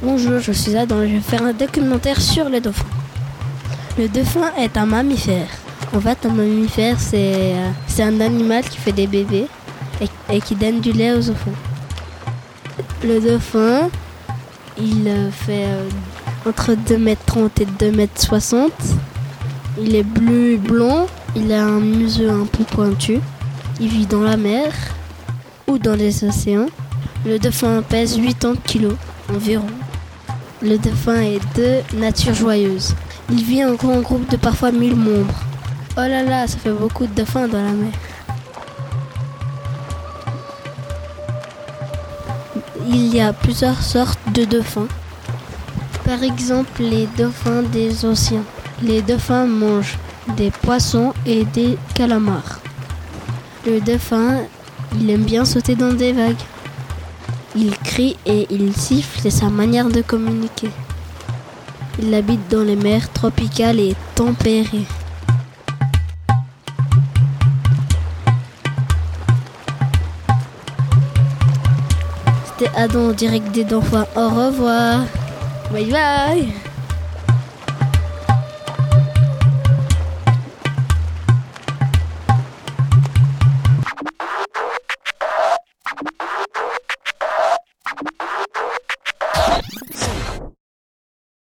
Bonjour, je suis Adam et je vais faire un documentaire sur le dauphin. Le dauphin est un mammifère. En fait, un mammifère, c'est euh, un animal qui fait des bébés et, et qui donne du lait aux enfants. Le dauphin, il euh, fait euh, entre 2m30 et 2m60. Il est bleu et blanc. Il a un museau un peu pointu. Il vit dans la mer ou dans les océans. Le dauphin pèse 80 kg environ. Le dauphin est de nature joyeuse. Il vit en grand groupe de parfois 1000 membres. Oh là là, ça fait beaucoup de dauphins dans la mer. Il y a plusieurs sortes de dauphins. Par exemple, les dauphins des océans. Les dauphins mangent des poissons et des calamars. Le dauphin, il aime bien sauter dans des vagues. Il crie et il siffle, c'est sa manière de communiquer. Il habite dans les mers tropicales et tempérées. C'était Adam en direct des dauphins. Au revoir. Bye bye.